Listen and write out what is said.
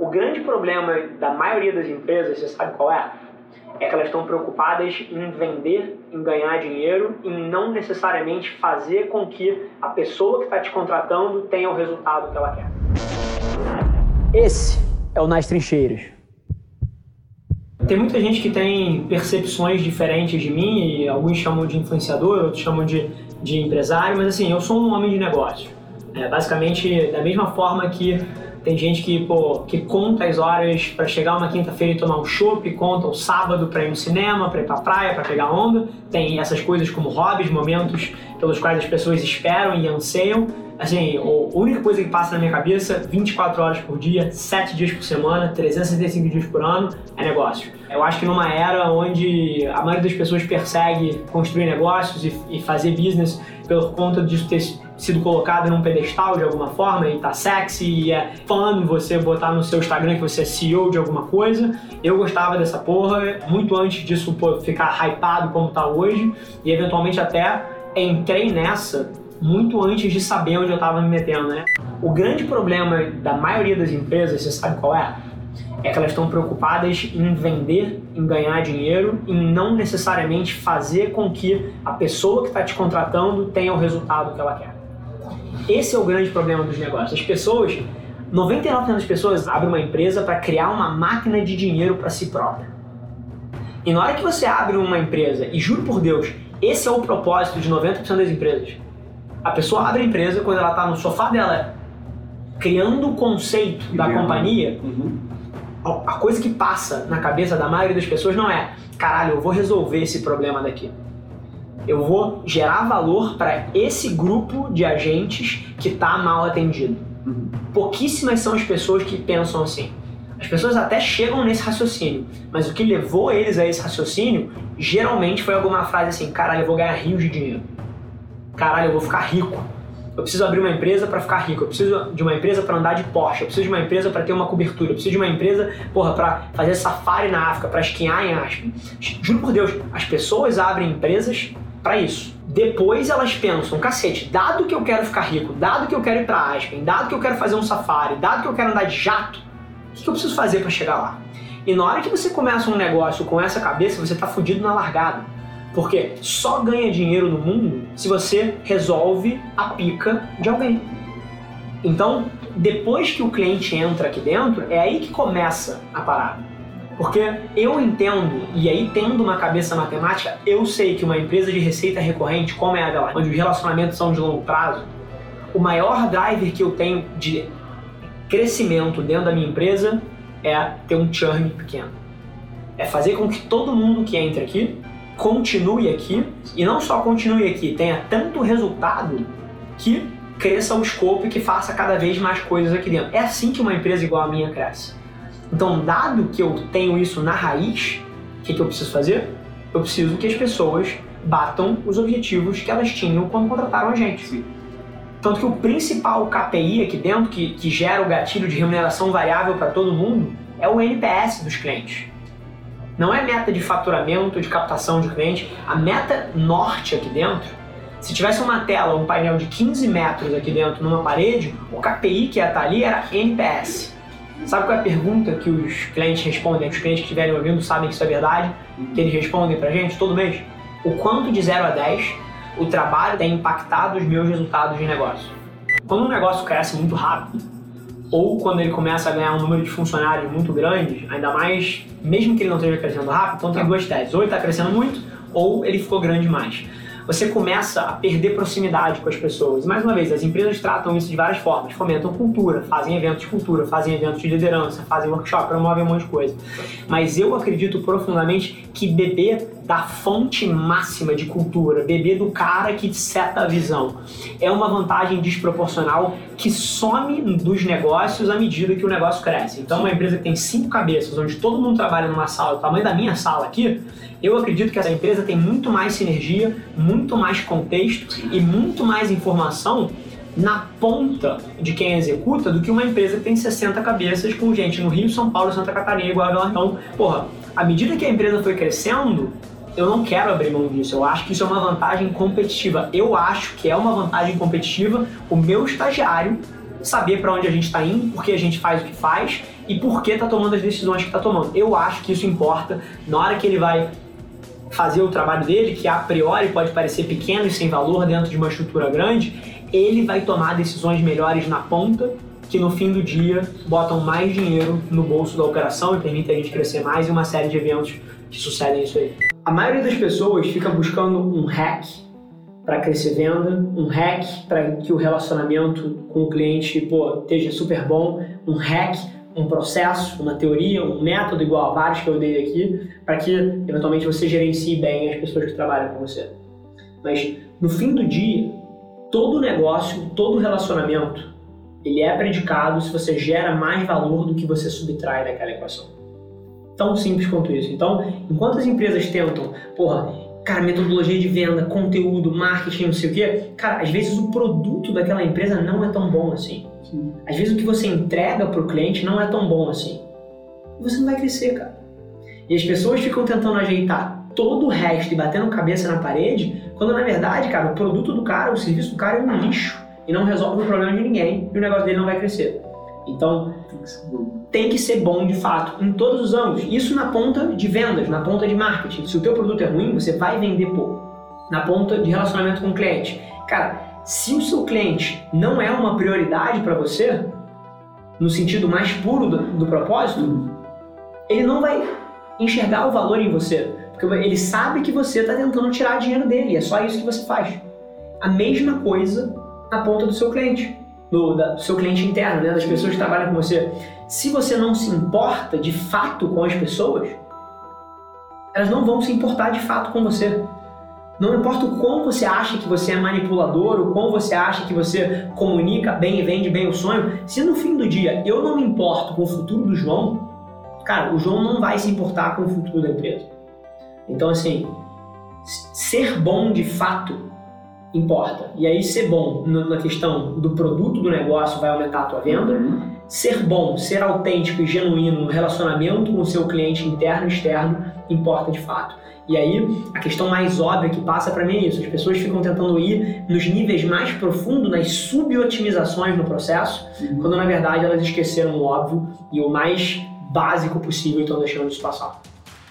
O grande problema da maioria das empresas, você sabe qual é? É que elas estão preocupadas em vender, em ganhar dinheiro, em não necessariamente fazer com que a pessoa que está te contratando tenha o resultado que ela quer. Esse é o Nas Trincheiras. Tem muita gente que tem percepções diferentes de mim, e alguns chamam de influenciador, outros chamam de, de empresário, mas assim, eu sou um homem de negócio. É, basicamente, da mesma forma que tem gente que, pô, que conta as horas para chegar uma quinta-feira e tomar um chopp, conta o sábado para ir no cinema, para ir pra praia, para pegar onda. Tem essas coisas como hobbies, momentos pelos quais as pessoas esperam e anseiam. Assim, a única coisa que passa na minha cabeça, 24 horas por dia, 7 dias por semana, 365 dias por ano, é negócio. Eu acho que numa era onde a maioria das pessoas persegue construir negócios e, e fazer business por conta disso ter sido colocado num pedestal de alguma forma e tá sexy e é fã você botar no seu Instagram que você é CEO de alguma coisa. Eu gostava dessa porra, muito antes disso ficar hypado como tá hoje e eventualmente até entrei nessa muito antes de saber onde eu estava me metendo, né? O grande problema da maioria das empresas, você sabe qual é? É que elas estão preocupadas em vender, em ganhar dinheiro, em não necessariamente fazer com que a pessoa que está te contratando tenha o resultado que ela quer. Esse é o grande problema dos negócios. As pessoas, 99% das pessoas abrem uma empresa para criar uma máquina de dinheiro para si própria. E na hora que você abre uma empresa, e juro por Deus, esse é o propósito de 90% das empresas a pessoa abre a empresa quando ela está no sofá dela, criando o conceito da companhia. Uhum. A coisa que passa na cabeça da maioria das pessoas não é, caralho, eu vou resolver esse problema daqui. Eu vou gerar valor para esse grupo de agentes que está mal atendido. Uhum. Pouquíssimas são as pessoas que pensam assim. As pessoas até chegam nesse raciocínio, mas o que levou eles a esse raciocínio geralmente foi alguma frase assim: caralho, eu vou ganhar rios de dinheiro caralho, eu vou ficar rico. Eu preciso abrir uma empresa para ficar rico. Eu preciso de uma empresa para andar de Porsche. Eu preciso de uma empresa para ter uma cobertura. Eu preciso de uma empresa, porra, para fazer safari na África, para esquiar em Aspen. Juro por Deus, as pessoas abrem empresas para isso. Depois elas pensam, cacete, dado que eu quero ficar rico, dado que eu quero ir para Aspen, dado que eu quero fazer um safari, dado que eu quero andar de jato, o que eu preciso fazer para chegar lá? E na hora que você começa um negócio com essa cabeça, você tá fudido na largada. Porque só ganha dinheiro no mundo se você resolve a pica de alguém. Então, depois que o cliente entra aqui dentro, é aí que começa a parada. Porque eu entendo, e aí tendo uma cabeça matemática, eu sei que uma empresa de receita recorrente, como é a dela, onde os relacionamentos são de longo prazo, o maior driver que eu tenho de crescimento dentro da minha empresa é ter um churn pequeno. É fazer com que todo mundo que entra aqui continue aqui e não só continue aqui, tenha tanto resultado que cresça o escopo e que faça cada vez mais coisas aqui dentro. É assim que uma empresa igual a minha cresce. Então, dado que eu tenho isso na raiz, o que, que eu preciso fazer? Eu preciso que as pessoas batam os objetivos que elas tinham quando contrataram a gente. Sim. Tanto que o principal KPI aqui dentro, que, que gera o gatilho de remuneração variável para todo mundo, é o NPS dos clientes. Não é meta de faturamento, de captação de cliente. A meta norte aqui dentro, se tivesse uma tela, um painel de 15 metros aqui dentro numa parede, o KPI que ia estar ali era NPS. Sabe qual é a pergunta que os clientes respondem? Os clientes que estiverem ouvindo sabem que isso é verdade, que eles respondem pra gente todo mês? O quanto de 0 a 10 o trabalho tem impactado os meus resultados de negócio? Quando um negócio cresce muito rápido, ou quando ele começa a ganhar um número de funcionários muito grande, ainda mais, mesmo que ele não esteja crescendo rápido, então tem tá. duas teses. Ou ele está crescendo muito, ou ele ficou grande demais você começa a perder proximidade com as pessoas. Mais uma vez, as empresas tratam isso de várias formas. Fomentam cultura, fazem eventos de cultura, fazem eventos de liderança, fazem workshop, promovem um monte de coisa. Mas eu acredito profundamente que beber da fonte máxima de cultura, beber do cara que seta a visão, é uma vantagem desproporcional que some dos negócios à medida que o negócio cresce. Então, uma empresa que tem cinco cabeças, onde todo mundo trabalha numa sala, do tamanho da minha sala aqui, eu acredito que essa empresa tem muito mais sinergia, muito mais contexto e muito mais informação na ponta de quem executa do que uma empresa que tem 60 cabeças com gente no Rio, São Paulo, Santa Catarina a Belo Então, porra, à medida que a empresa foi crescendo, eu não quero abrir mão disso. Eu acho que isso é uma vantagem competitiva. Eu acho que é uma vantagem competitiva o meu estagiário saber para onde a gente está indo, porque a gente faz o que faz e por que está tomando as decisões que está tomando. Eu acho que isso importa na hora que ele vai fazer o trabalho dele, que a priori pode parecer pequeno e sem valor dentro de uma estrutura grande, ele vai tomar decisões melhores na ponta que no fim do dia botam mais dinheiro no bolso da operação e permitem a gente crescer mais e uma série de eventos que sucedem isso aí. A maioria das pessoas fica buscando um hack para crescer venda, um hack para que o relacionamento com o cliente pô, esteja super bom, um hack, um processo, uma teoria, um método igual a vários que eu dei aqui, para que eventualmente você gerencie bem as pessoas que trabalham com você. Mas no fim do dia, todo negócio, todo relacionamento, ele é predicado se você gera mais valor do que você subtrai daquela equação. Tão simples quanto isso. Então, enquanto as empresas tentam, porra, cara, metodologia de venda, conteúdo, marketing, não sei o quê, cara, às vezes o produto daquela empresa não é tão bom assim. Sim. Às vezes o que você entrega para o cliente não é tão bom assim. E você não vai crescer, cara. E as pessoas ficam tentando ajeitar todo o resto e batendo cabeça na parede, quando na verdade, cara, o produto do cara, o serviço do cara é um lixo e não resolve o problema de ninguém e o negócio dele não vai crescer. Então, tem que ser bom de fato, em todos os ângulos. Isso na ponta de vendas, na ponta de marketing. Se o teu produto é ruim, você vai vender pouco. Na ponta de relacionamento com o cliente. Cara, se o seu cliente não é uma prioridade para você, no sentido mais puro do, do propósito, ele não vai enxergar o valor em você. Porque ele sabe que você está tentando tirar dinheiro dele, é só isso que você faz. A mesma coisa na ponta do seu cliente do, da, do seu cliente interno, né, das pessoas que trabalham com você. Se você não se importa de fato com as pessoas, elas não vão se importar de fato com você. Não importa o quão você acha que você é manipulador, o quão você acha que você comunica bem e vende bem o sonho, se no fim do dia eu não me importo com o futuro do João, cara, o João não vai se importar com o futuro da empresa. Então, assim, ser bom de fato importa. E aí ser bom na questão do produto do negócio vai aumentar a tua venda. Uhum. Ser bom, ser autêntico e genuíno no relacionamento com o seu cliente interno e externo importa de fato. E aí, a questão mais óbvia que passa para mim é isso. As pessoas ficam tentando ir nos níveis mais profundos, nas subotimizações no processo, uhum. quando na verdade elas esqueceram o óbvio e o mais básico possível e estão deixando isso passar.